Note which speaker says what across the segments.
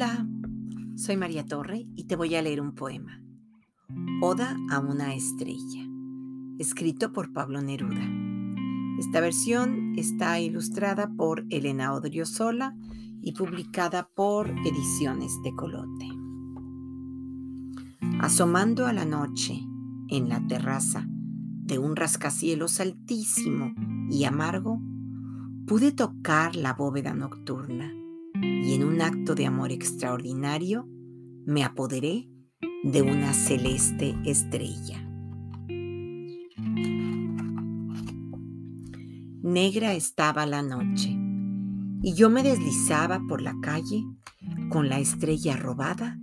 Speaker 1: Hola, soy María Torre y te voy a leer un poema. Oda a una estrella, escrito por Pablo Neruda. Esta versión está ilustrada por Elena Odriozola y publicada por Ediciones de Colote. Asomando a la noche en la terraza de un rascacielos altísimo y amargo, pude tocar la bóveda nocturna y en un acto de amor extraordinario me apoderé de una celeste estrella. Negra estaba la noche y yo me deslizaba por la calle con la estrella robada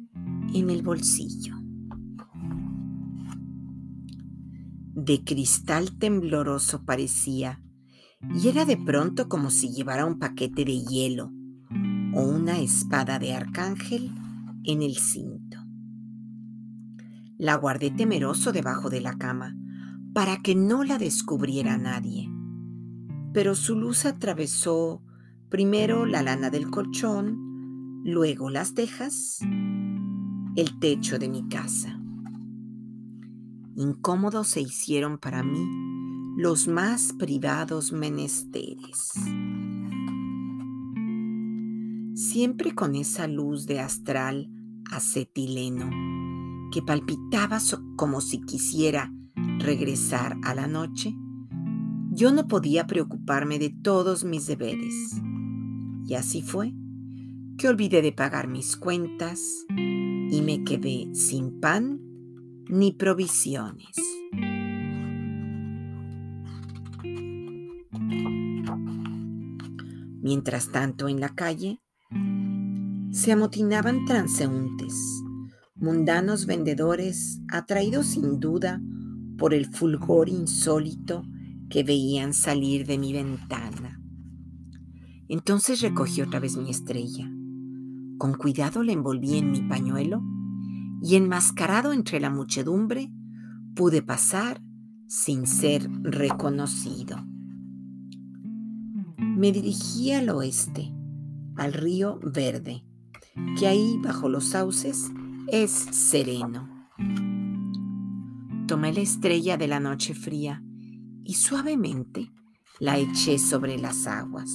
Speaker 1: en el bolsillo. De cristal tembloroso parecía y era de pronto como si llevara un paquete de hielo o una espada de arcángel en el cinto. La guardé temeroso debajo de la cama para que no la descubriera nadie, pero su luz atravesó primero la lana del colchón, luego las tejas, el techo de mi casa. Incómodos se hicieron para mí los más privados menesteres. Siempre con esa luz de astral acetileno que palpitaba como si quisiera regresar a la noche, yo no podía preocuparme de todos mis deberes. Y así fue que olvidé de pagar mis cuentas y me quedé sin pan ni provisiones. Mientras tanto, en la calle se amotinaban transeúntes, mundanos vendedores, atraídos sin duda por el fulgor insólito que veían salir de mi ventana. Entonces recogí otra vez mi estrella. Con cuidado la envolví en mi pañuelo y enmascarado entre la muchedumbre pude pasar sin ser reconocido. Me dirigí al oeste, al río Verde, que ahí bajo los sauces es sereno. Tomé la estrella de la noche fría y suavemente la eché sobre las aguas.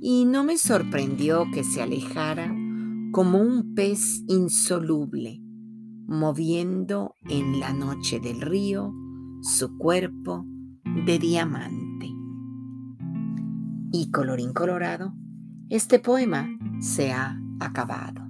Speaker 1: Y no me sorprendió que se alejara como un pez insoluble, moviendo en la noche del río su cuerpo de diamante. Y colorín colorado, este poema se ha acabado.